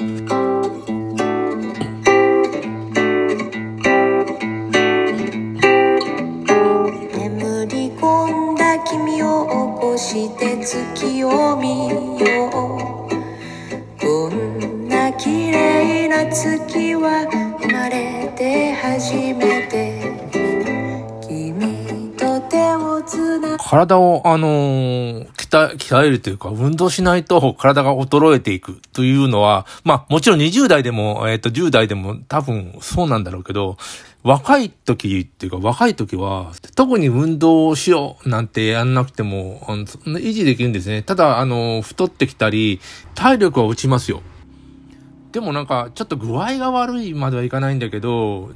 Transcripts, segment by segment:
眠体を、あのー鍛え、鍛えるというか、運動しないと体が衰えていくというのは、まあ、もちろん20代でも、えっ、と、10代でも多分そうなんだろうけど、若い時っていうか、若い時は、特に運動をしようなんてやんなくても、あの維持できるんですね。ただ、あの、太ってきたり、体力は落ちますよ。でもなんか、ちょっと具合が悪いまではいかないんだけど、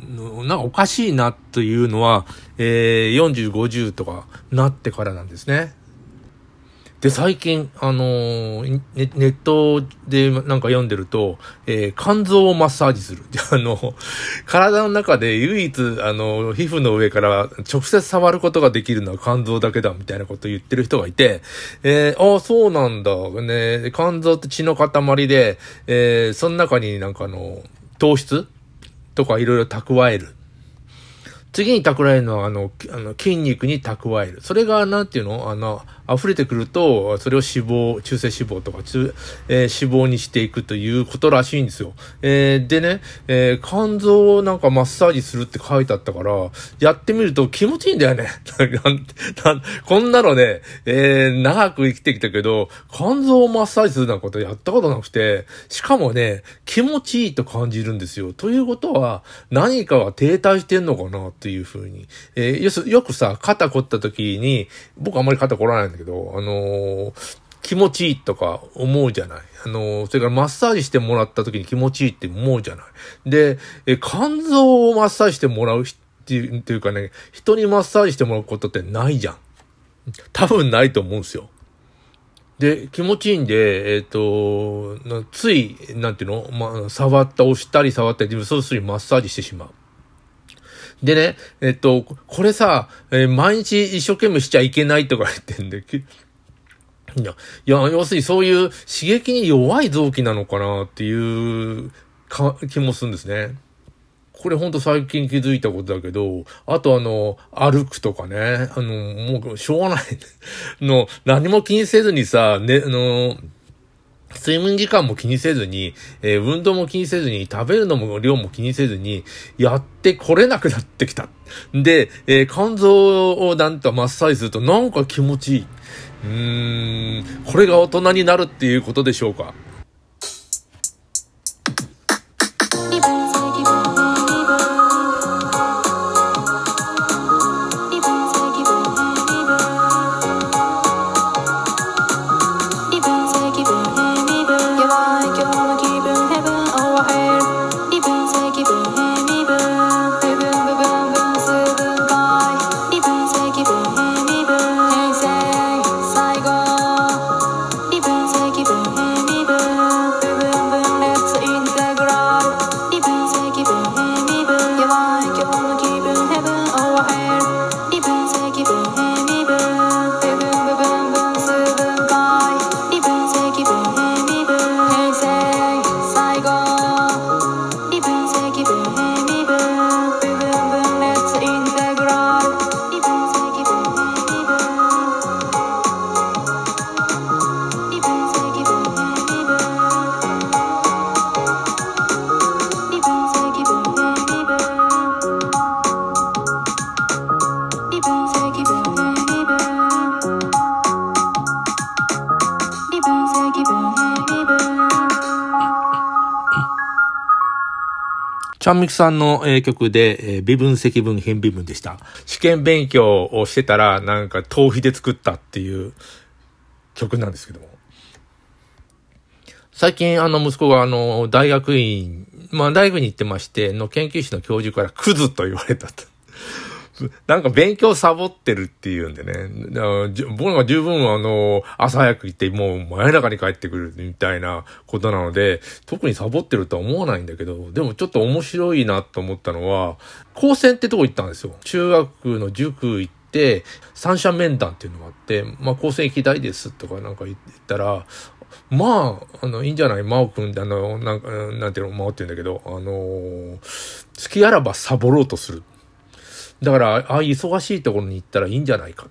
なんかおかしいなというのは、えー、40、50とかなってからなんですね。で、最近、あのーネ、ネットでなんか読んでると、えー肝臓をマッサージする。で あの、体の中で唯一、あの、皮膚の上から直接触ることができるのは肝臓だけだ、みたいなことを言ってる人がいて、えー、ああ、そうなんだ。ね、肝臓って血の塊で、えー、その中になんかあの、糖質とかいろいろ蓄える。次に蓄えるのは、あの、あの筋肉に蓄える。それが、なんていうの？あの、溢れてくると、それを脂肪、中性脂肪とか、中えー脂肪にしていくということらしいんですよ。えーでね、えー肝臓をなんかマッサージするって書いてあったから、やってみると気持ちいいんだよね。なんこんなのね、えー長く生きてきたけど、肝臓をマッサージするなんことやったことなくて、しかもね、気持ちいいと感じるんですよ。ということは、何かが停滞してんのかなっていうふうに。えーよすよくさ、肩凝った時に、僕あんまり肩凝らないんだけど、あのー気持ちいいとか思うじゃない。あのーそれからマッサージしてもらった時に気持ちいいって思うじゃない。で、え肝臓をマッサージしてもらうっていうっていうかね、人にマッサージしてもらうことってないじゃん。多分ないと思うんですよ。で、気持ちいいんで、えっ、と、つい、なんていうのま、触った、押したり触ったり、そうするにマッサージしてしまう。でね、えっと、これさ、えー毎日一生懸命しちゃいけないとか言ってんで、いや、いや、要するにそういう刺激に弱い臓器なのかなっていうか気もするんですね。これほんと最近気づいたことだけど、あとあの、歩くとかね、あの、もうしょうがない。の、何も気にせずにさ、ね、あの、睡眠時間も気にせずに、えー運動も気にせずに、食べるのも量も気にせずに、やってこれなくなってきた。で、えー肝臓をなんとマッサージするとなんか気持ちいい。うーん、これが大人になるっていうことでしょうか？ちゃんみきさんの、え曲で、え微分積分変微分でした。試験勉強をしてたら、なんか、頭皮で作ったっていう曲なんですけども。最近、あの、息子が、あの、大学院、まあ、大学に行ってまして、の研究室の教授からクズと言われたと。なんか勉強サボってるっていうんでね。だからじゅ僕が十分あの、朝早く行ってもう真夜中に帰ってくるみたいなことなので、特にサボってるとは思わないんだけど、でもちょっと面白いなと思ったのは、高専ってとこ行ったんですよ。中学の塾行って、三者面談っていうのがあって、まあ、高専行きたいですとかなんか言ったら、まあ、あの、いいんじゃない？真央くん、あの、なんか、なんていうの、真央って言うんだけど、あのー、好きあらばサボろうとする。だから、ああ忙しいところに行ったらいいんじゃないか。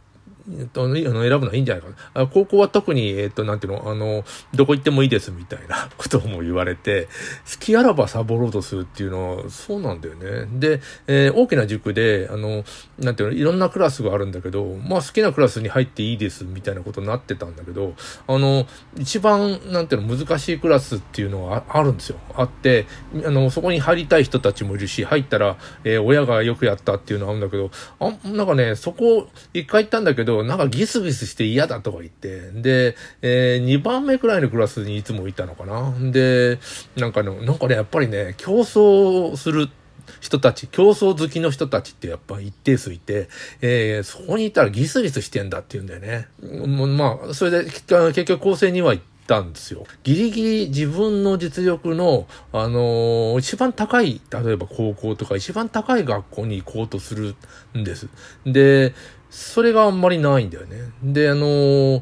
えっと、あの選ぶのはいいんじゃないかな。高校は特に、えっと、なんていうの、あの、どこ行ってもいいですみたいな ことも言われて、好きあらばサボろうとするっていうのは、そうなんだよね。で、えー、大きな塾で、あの、なんていうの、いろんなクラスがあるんだけど、まあ好きなクラスに入っていいですみたいなことになってたんだけど、あの、一番、なんていうの、難しいクラスっていうのはあるんですよ。あって、あの、そこに入りたい人たちもいるし、入ったら、えー、親がよくやったっていうのはあるんだけど、あ、なんかね、そこ、一回行ったんだけど、ど、なんかギスギスして嫌だとか言って、で、えー、2番目くらいのクラスにいつもいたのかな。で、なんかね、なんかね、やっぱりね、競争する人たち、競争好きの人たちってやっぱ一定数いて、えー、そこにいたらギスギスしてんだって言うんだよね。まあ、それで結局構成には行ったんですよ。ギリギリ自分の実力の、あのー、一番高い、例えば高校とか一番高い学校に行こうとするんです。で、それがあんまりないんだよね。で、あのー、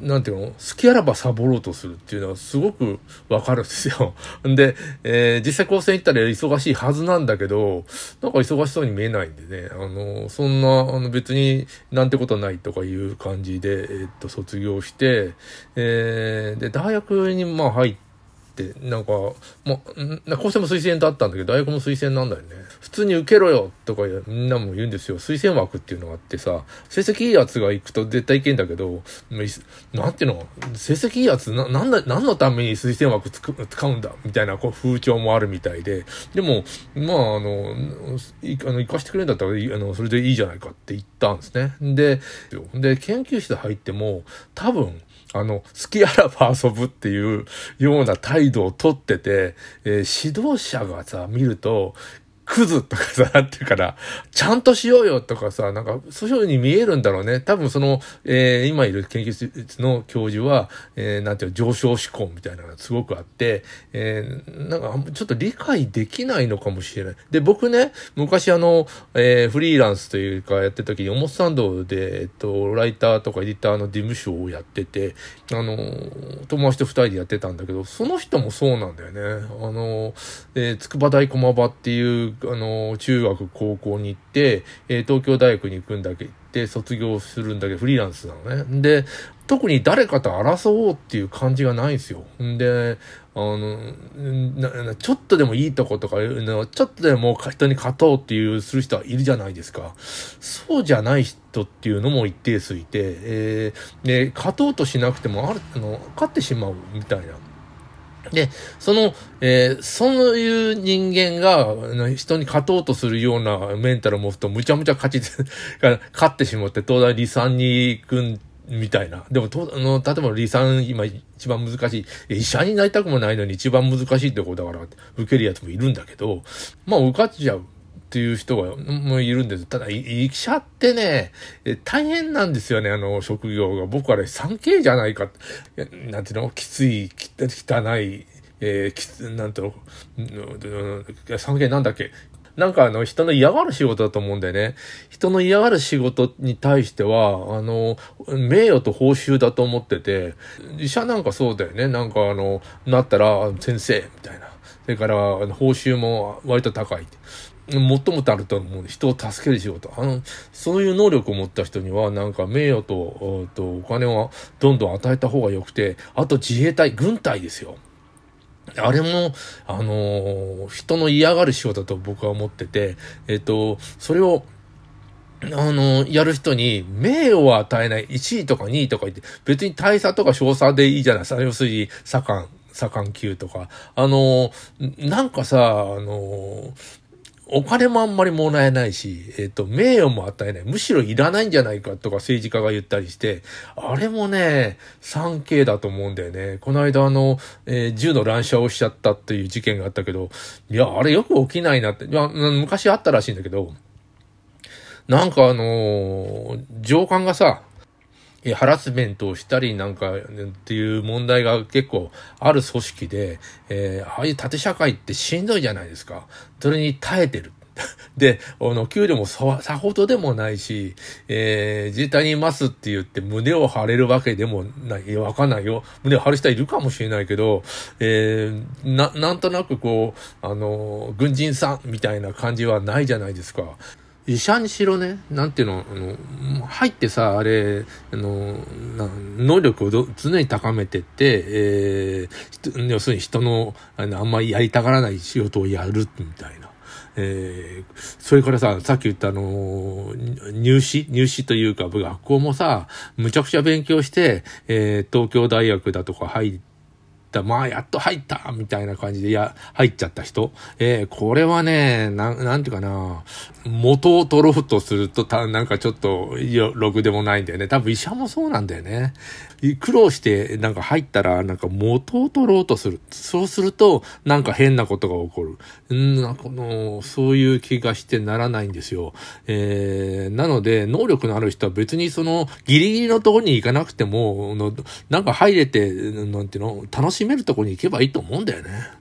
なんていうの？好きあらばサボろうとするっていうのはすごくわかるんですよ。で、えー、実際高専行ったら忙しいはずなんだけど、なんか忙しそうに見えないんでね、あの、そんな、あの別になんてことないとかいう感じで、えー、っと、卒業して、えー、で、大学にまあ入って、、なんか、ま、高専も推薦だったんだけど、大学も推薦なんだよね。普通に受けろよとかみんなも言うんですよ。推薦枠っていうのがあってさ、成績いいやつが行くと絶対行けんだけど、なんていうの成績いいやつ、な、なんだ、何のために推薦枠つく使うんだみたいなこう風潮もあるみたいで、でも、まあ、あの、いあの行かしてくれるんだったら、あの、それでいいじゃないかって言ったんですね。で、で、研究室入っても、多分、あの、好きあらば遊ぶっていうような態度をとってて、えー、指導者がさ、見ると、クズとかさ、なんてかな、ちゃんとしようよとかさ、なんか、そういう風に見えるんだろうね。多分その、えー、今いる研究室の教授は、えー、なんていうの、上昇志向みたいなのがすごくあって、えー、なんか、ちょっと理解できないのかもしれない。で、僕ね、昔あの、えー、フリーランスというかやってた時に、オモスタンドで、えっと、ライターとかエディターの事務所をやってて、あの、友達と二人でやってたんだけど、その人もそうなんだよね。あの、えー、筑波大駒場っていう、あの、中学、高校に行って、えー、東京大学に行くんだけど、卒業するんだけど、フリーランスなのね。で、特に誰かと争おうっていう感じがないんですよ。んで、あの、ちょっとでもいいとことか、ちょっとでも人に勝とうっていうする人はいるじゃないですか。そうじゃない人っていうのも一定数いて、えー、で、勝とうとしなくても、ある、あの、勝ってしまうみたいな。で、その、えー、そういう人間が、人に勝とうとするようなメンタルを持つと、むちゃむちゃ勝ち、勝ってしまって、東大離散に行くんみたいな。でも、とあの例えば離散、今一番難しい。医者になりたくもないのに一番難しいってことだから、受けるやつもいるんだけど、まあ、受かっちゃう。っていう人が、もいるんです。ただ、医者ってね、大変なんですよね、あの、職業が。僕はね、3K じゃないか。なんていうの？きつい、汚い、えー、きつ、なんていうの、3K なんだっけ？なんかあの人の嫌がる仕事だと思うんだよね。人の嫌がる仕事に対しては、あの、名誉と報酬だと思ってて、医者なんかそうだよね。なんかあの、なったら先生みたいな。それから報酬も割と高い。最もたると思う人を助ける仕事。あの、そういう能力を持った人には、なんか名誉と、とお金はどんどん与えた方が良くて、あと自衛隊、軍隊ですよ。あれも、あのー、人の嫌がる仕事だと僕は思ってて、えっと、それを、あの、やる人に名誉を与えない1位とか2位とか言って、別に大差とか少差でいいじゃないですか。要するに、左官、左官級とか。あの、なんかさ、あの、お金もあんまりもらえないし、えっ、と、名誉も与えない。むしろいらないんじゃないかとか政治家が言ったりして、あれもね、3K だと思うんだよね。この間あの、えー、銃の乱射をしちゃったっていう事件があったけど、いや、あれよく起きないなって、いや、昔あったらしいんだけど、なんかあのー、上官がさ、ハラスメントをしたりなんかっていう問題が結構ある組織で、えー、ああいう縦社会ってしんどいじゃないですか。それに耐えてる。で、あの、給料もささほどでもないし、えー、自衛隊にいますって言って胸を張れるわけでもない。わかんないよ。胸を張る人はいるかもしれないけど、えー、な、なんとなくこう、あの、軍人さんみたいな感じはないじゃないですか。医者にしろね、なんていうの、あの、入ってさ、あれ、あの、能力をど常に高めてって、えー、要するに人の、あの、あんまりやりたがらない仕事をやるみたいな。えー、それからさ、さっき言ったあの、入試入試というか、学校もさ、むちゃくちゃ勉強して、えー、東京大学だとか入って、まあ、やっと入ったみたいな感じで、や、入っちゃった人。えー、これはね、なん、なんていうかな、元を取ろうとすると、た、なんかちょっと、よ、ろくでもないんだよね。多分医者もそうなんだよね。苦労して、なんか入ったら、なんか元を取ろうとする。そうすると、なんか変なことが起こる。うんなんかの、そういう気がしてならないんですよ。えー、なので、能力のある人は別にその、ギリギリのところに行かなくても、のなんか入れて、なんていうの、楽しめるとこに行けばいいと思うんだよね。